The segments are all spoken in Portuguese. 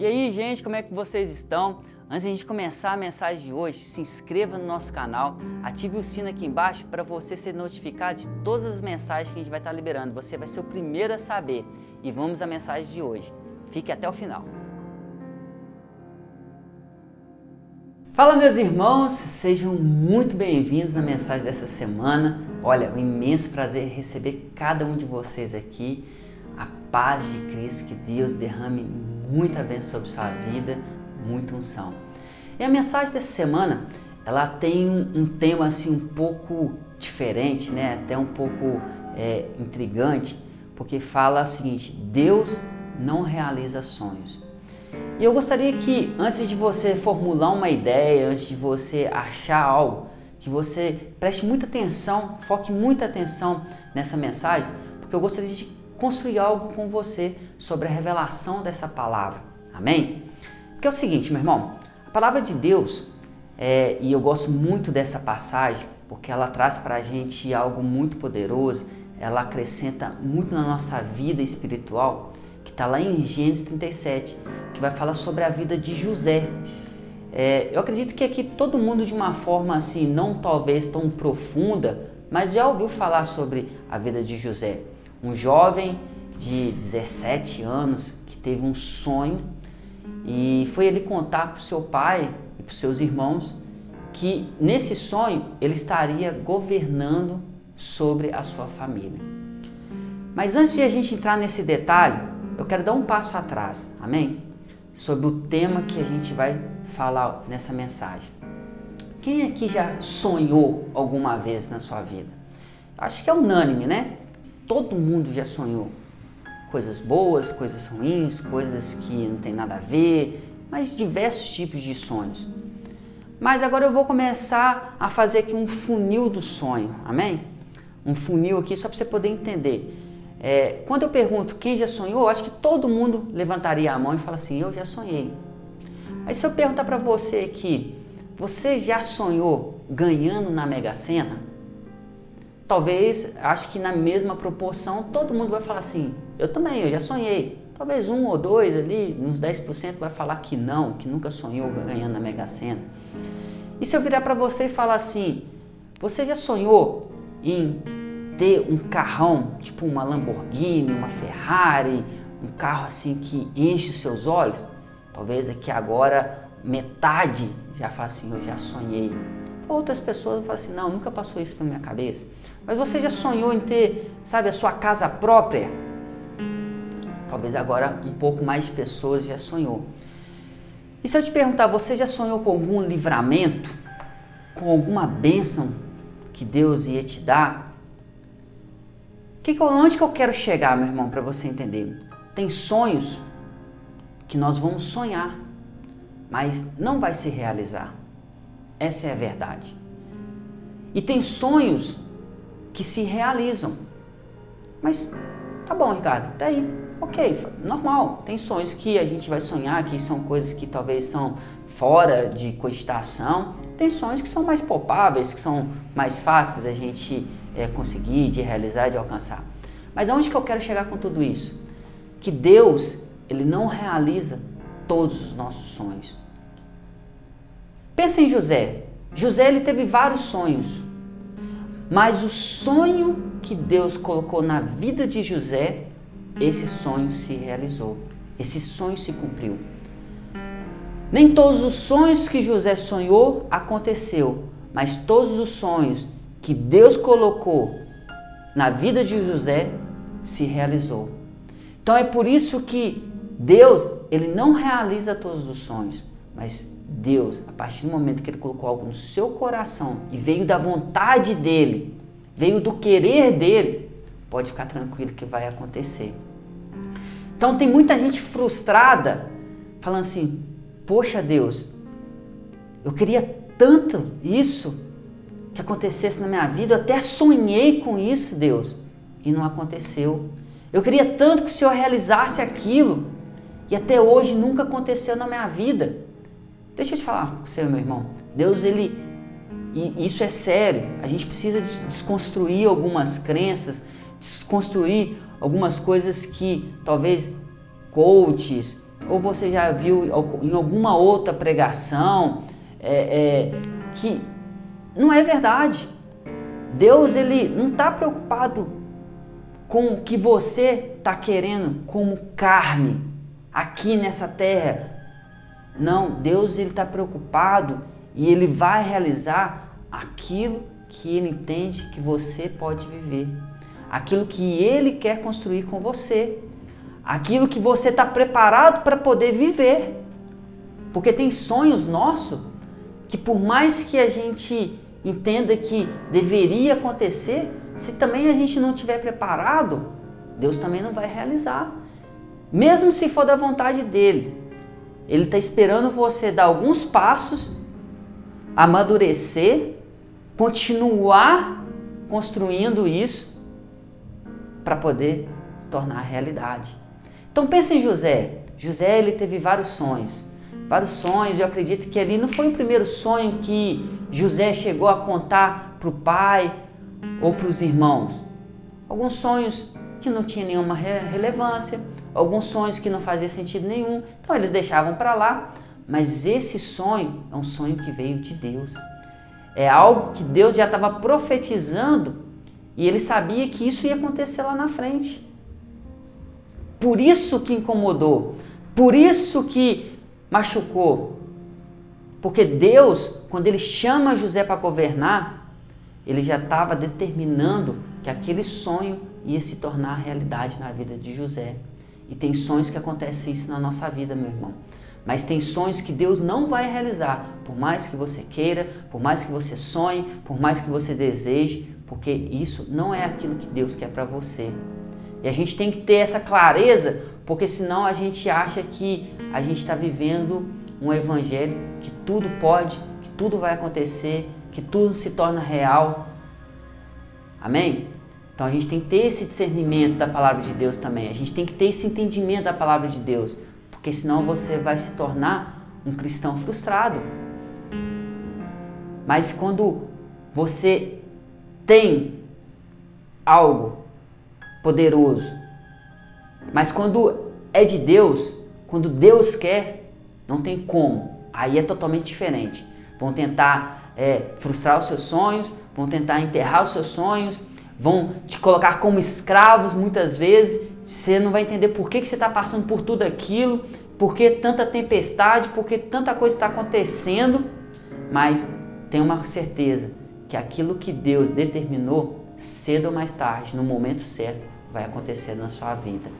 E aí, gente, como é que vocês estão? Antes de a gente começar a mensagem de hoje, se inscreva no nosso canal, ative o sino aqui embaixo para você ser notificado de todas as mensagens que a gente vai estar liberando. Você vai ser o primeiro a saber. E vamos à mensagem de hoje. Fique até o final. Fala meus irmãos, sejam muito bem-vindos na mensagem dessa semana. Olha, um imenso prazer receber cada um de vocês aqui. A paz de Cristo, que Deus derrame muita bênção sobre sua vida, muita unção. E a mensagem dessa semana, ela tem um, tema assim um pouco diferente, né? Até um pouco é, intrigante, porque fala o seguinte: Deus não realiza sonhos. E eu gostaria que antes de você formular uma ideia, antes de você achar algo, que você preste muita atenção, foque muita atenção nessa mensagem, porque eu gostaria de construir algo com você sobre a revelação dessa palavra. Amém? Porque é o seguinte, meu irmão, a palavra de Deus, é, e eu gosto muito dessa passagem, porque ela traz para a gente algo muito poderoso, ela acrescenta muito na nossa vida espiritual, que está lá em Gênesis 37, que vai falar sobre a vida de José. É, eu acredito que aqui todo mundo, de uma forma assim, não talvez tão profunda, mas já ouviu falar sobre a vida de José um jovem de 17 anos que teve um sonho e foi ele contar para o seu pai e para os seus irmãos que nesse sonho ele estaria governando sobre a sua família. Mas antes de a gente entrar nesse detalhe, eu quero dar um passo atrás, amém? Sobre o tema que a gente vai falar nessa mensagem. Quem aqui já sonhou alguma vez na sua vida? Acho que é unânime, né? Todo mundo já sonhou. Coisas boas, coisas ruins, coisas que não tem nada a ver, mas diversos tipos de sonhos. Mas agora eu vou começar a fazer aqui um funil do sonho, amém? Um funil aqui só para você poder entender. É, quando eu pergunto quem já sonhou, acho que todo mundo levantaria a mão e fala assim: Eu já sonhei. Aí se eu perguntar para você aqui, você já sonhou ganhando na Mega Sena? Talvez, acho que na mesma proporção, todo mundo vai falar assim, eu também, eu já sonhei. Talvez um ou dois ali, uns 10% vai falar que não, que nunca sonhou ganhando na Mega Sena. E se eu virar para você e falar assim, você já sonhou em ter um carrão, tipo uma Lamborghini, uma Ferrari, um carro assim que enche os seus olhos? Talvez aqui agora metade já fala assim, eu já sonhei. Outras pessoas falam assim, não, nunca passou isso pela minha cabeça. Mas você já sonhou em ter, sabe, a sua casa própria? Talvez agora um pouco mais de pessoas já sonhou. E se eu te perguntar, você já sonhou com algum livramento? Com alguma bênção que Deus ia te dar? Que onde que eu quero chegar, meu irmão, para você entender? Tem sonhos que nós vamos sonhar, mas não vai se realizar. Essa é a verdade. E tem sonhos que se realizam. Mas tá bom, Ricardo, até aí, ok, normal. Tem sonhos que a gente vai sonhar, que são coisas que talvez são fora de cogitação. Tem sonhos que são mais palpáveis, que são mais fáceis da gente é, conseguir, de realizar, de alcançar. Mas aonde que eu quero chegar com tudo isso? Que Deus, Ele não realiza todos os nossos sonhos. Pensa em José. José ele teve vários sonhos. Mas o sonho que Deus colocou na vida de José, esse sonho se realizou. Esse sonho se cumpriu. Nem todos os sonhos que José sonhou aconteceu, mas todos os sonhos que Deus colocou na vida de José se realizou. Então é por isso que Deus, ele não realiza todos os sonhos, mas Deus, a partir do momento que ele colocou algo no seu coração e veio da vontade dele, veio do querer dele, pode ficar tranquilo que vai acontecer. Então tem muita gente frustrada, falando assim: Poxa Deus, eu queria tanto isso que acontecesse na minha vida, eu até sonhei com isso, Deus, e não aconteceu. Eu queria tanto que o Senhor realizasse aquilo e até hoje nunca aconteceu na minha vida. Deixa eu te falar você, meu irmão. Deus, ele. E isso é sério. A gente precisa desconstruir algumas crenças, desconstruir algumas coisas que talvez coaches, ou você já viu em alguma outra pregação é, é, que não é verdade. Deus ele não está preocupado com o que você está querendo como carne aqui nessa terra. Não, Deus ele está preocupado e ele vai realizar aquilo que ele entende que você pode viver, aquilo que ele quer construir com você, aquilo que você está preparado para poder viver. Porque tem sonhos nossos que por mais que a gente entenda que deveria acontecer, se também a gente não estiver preparado, Deus também não vai realizar. Mesmo se for da vontade dele. Ele está esperando você dar alguns passos, amadurecer, continuar construindo isso para poder se tornar realidade. Então pense em José. José ele teve vários sonhos. Vários sonhos, eu acredito que ali não foi o primeiro sonho que José chegou a contar para o pai ou para os irmãos. Alguns sonhos que não tinham nenhuma relevância, alguns sonhos que não faziam sentido nenhum, então eles deixavam para lá. Mas esse sonho é um sonho que veio de Deus. É algo que Deus já estava profetizando e ele sabia que isso ia acontecer lá na frente. Por isso que incomodou, por isso que machucou. Porque Deus, quando ele chama José para governar, ele já estava determinando que aquele sonho ia se tornar realidade na vida de José. E tem sonhos que acontecem isso na nossa vida, meu irmão. Mas tem sonhos que Deus não vai realizar, por mais que você queira, por mais que você sonhe, por mais que você deseje, porque isso não é aquilo que Deus quer para você. E a gente tem que ter essa clareza, porque senão a gente acha que a gente está vivendo um evangelho que tudo pode, que tudo vai acontecer, que tudo se torna real. Amém? Então a gente tem que ter esse discernimento da palavra de Deus também. A gente tem que ter esse entendimento da palavra de Deus, porque senão você vai se tornar um cristão frustrado. Mas quando você tem algo poderoso, mas quando é de Deus, quando Deus quer, não tem como. Aí é totalmente diferente. Vão tentar é, frustrar os seus sonhos, vão tentar enterrar os seus sonhos, vão te colocar como escravos muitas vezes. Você não vai entender por que, que você está passando por tudo aquilo, por que tanta tempestade, por que tanta coisa está acontecendo. Mas tenha uma certeza que aquilo que Deus determinou, cedo ou mais tarde, no momento certo, vai acontecer na sua vida.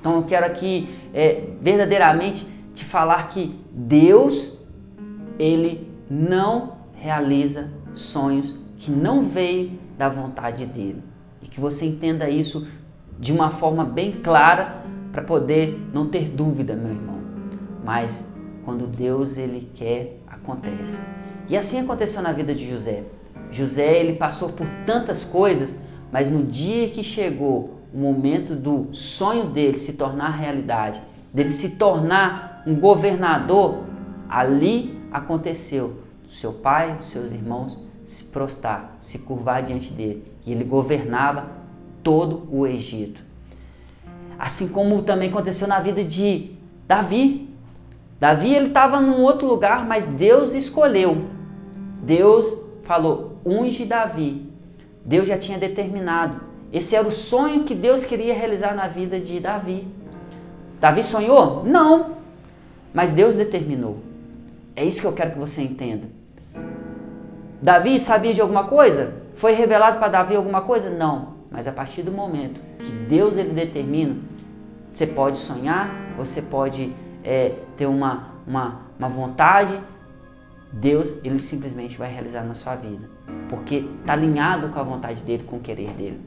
Então eu quero aqui é, verdadeiramente te falar que Deus, Ele não realiza sonhos que não veio da vontade dele. E que você entenda isso de uma forma bem clara para poder não ter dúvida, meu irmão. Mas quando Deus ele quer, acontece. E assim aconteceu na vida de José. José ele passou por tantas coisas, mas no dia que chegou o momento do sonho dele se tornar realidade, dele se tornar um governador, ali aconteceu. Seu pai, seus irmãos se prostrar, se curvar diante dele. E ele governava todo o Egito. Assim como também aconteceu na vida de Davi. Davi ele estava num outro lugar, mas Deus escolheu. Deus falou: unge Davi. Deus já tinha determinado. Esse era o sonho que Deus queria realizar na vida de Davi. Davi sonhou? Não. Mas Deus determinou. É isso que eu quero que você entenda. Davi sabia de alguma coisa? Foi revelado para Davi alguma coisa? Não. Mas a partir do momento que Deus ele determina, você pode sonhar, você pode é, ter uma, uma, uma vontade, Deus ele simplesmente vai realizar na sua vida, porque está alinhado com a vontade dele, com o querer dele.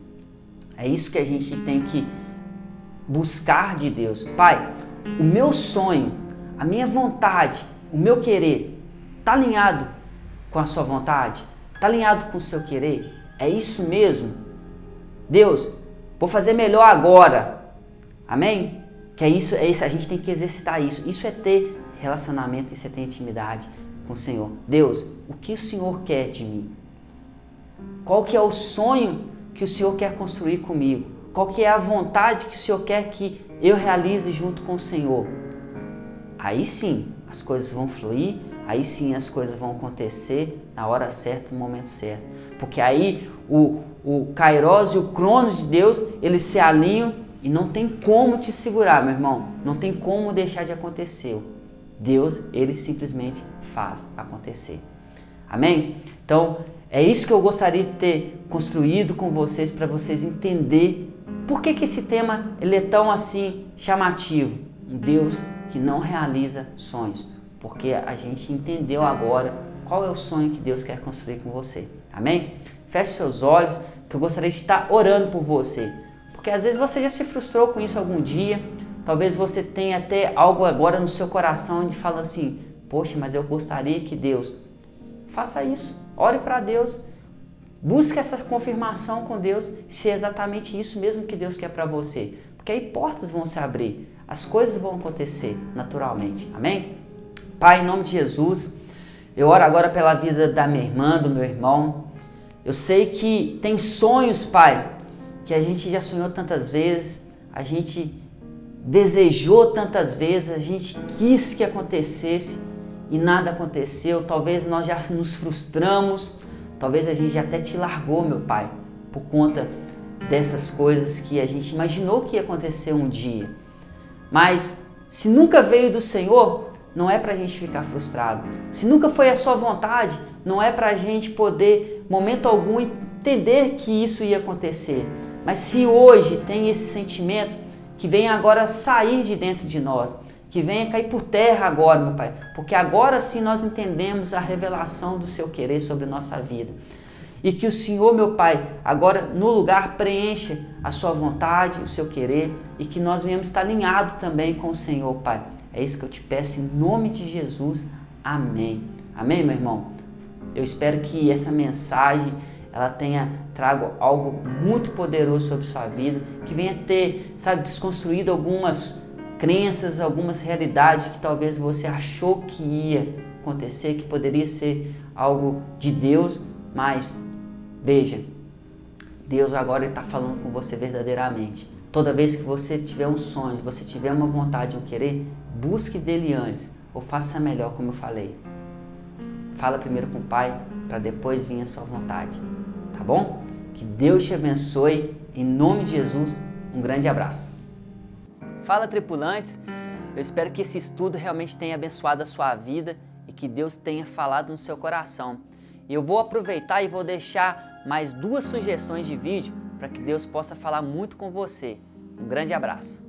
É isso que a gente tem que buscar de Deus. Pai, o meu sonho, a minha vontade, o meu querer está alinhado com a sua vontade? Está alinhado com o seu querer? É isso mesmo? Deus, vou fazer melhor agora. Amém? Que é isso, é isso, a gente tem que exercitar isso. Isso é ter relacionamento, isso é ter intimidade com o Senhor. Deus, o que o Senhor quer de mim? Qual que é o sonho que o Senhor quer construir comigo? Qual que é a vontade que o Senhor quer que eu realize junto com o Senhor? aí sim as coisas vão fluir, aí sim as coisas vão acontecer na hora certa, no momento certo. Porque aí o, o Kairos e o Cronos de Deus, eles se alinham e não tem como te segurar, meu irmão. Não tem como deixar de acontecer. Deus, ele simplesmente faz acontecer. Amém? Então, é isso que eu gostaria de ter construído com vocês para vocês entender por que, que esse tema ele é tão assim chamativo. Um Deus que não realiza sonhos, porque a gente entendeu agora qual é o sonho que Deus quer construir com você. Amém? Feche seus olhos, que eu gostaria de estar orando por você. Porque às vezes você já se frustrou com isso algum dia, talvez você tenha até algo agora no seu coração de falar assim: Poxa, mas eu gostaria que Deus faça isso. Ore para Deus. Busque essa confirmação com Deus se é exatamente isso mesmo que Deus quer para você. Porque aí portas vão se abrir, as coisas vão acontecer naturalmente. Amém? Pai, em nome de Jesus, eu oro agora pela vida da minha irmã, do meu irmão. Eu sei que tem sonhos, Pai, que a gente já sonhou tantas vezes, a gente desejou tantas vezes, a gente quis que acontecesse e nada aconteceu, talvez nós já nos frustramos, talvez a gente até te largou, meu Pai, por conta dessas coisas que a gente imaginou que ia acontecer um dia. Mas se nunca veio do Senhor, não é para a gente ficar frustrado. Se nunca foi a sua vontade, não é para a gente poder, momento algum, entender que isso ia acontecer. Mas se hoje tem esse sentimento, que vem agora sair de dentro de nós que venha cair por terra agora, meu Pai, porque agora sim nós entendemos a revelação do seu querer sobre nossa vida. E que o Senhor, meu Pai, agora no lugar preencha a sua vontade, o seu querer e que nós venhamos estar alinhados também com o Senhor, Pai. É isso que eu te peço em nome de Jesus. Amém. Amém, meu irmão? Eu espero que essa mensagem ela tenha trago algo muito poderoso sobre sua vida, que venha ter, sabe, desconstruído algumas crenças, algumas realidades que talvez você achou que ia acontecer, que poderia ser algo de Deus, mas veja, Deus agora está falando com você verdadeiramente. Toda vez que você tiver um sonho, você tiver uma vontade, um querer, busque dele antes, ou faça melhor, como eu falei. Fala primeiro com o Pai, para depois vir a sua vontade. Tá bom? Que Deus te abençoe. Em nome de Jesus, um grande abraço. Fala tripulantes, eu espero que esse estudo realmente tenha abençoado a sua vida e que Deus tenha falado no seu coração. E eu vou aproveitar e vou deixar mais duas sugestões de vídeo para que Deus possa falar muito com você. Um grande abraço.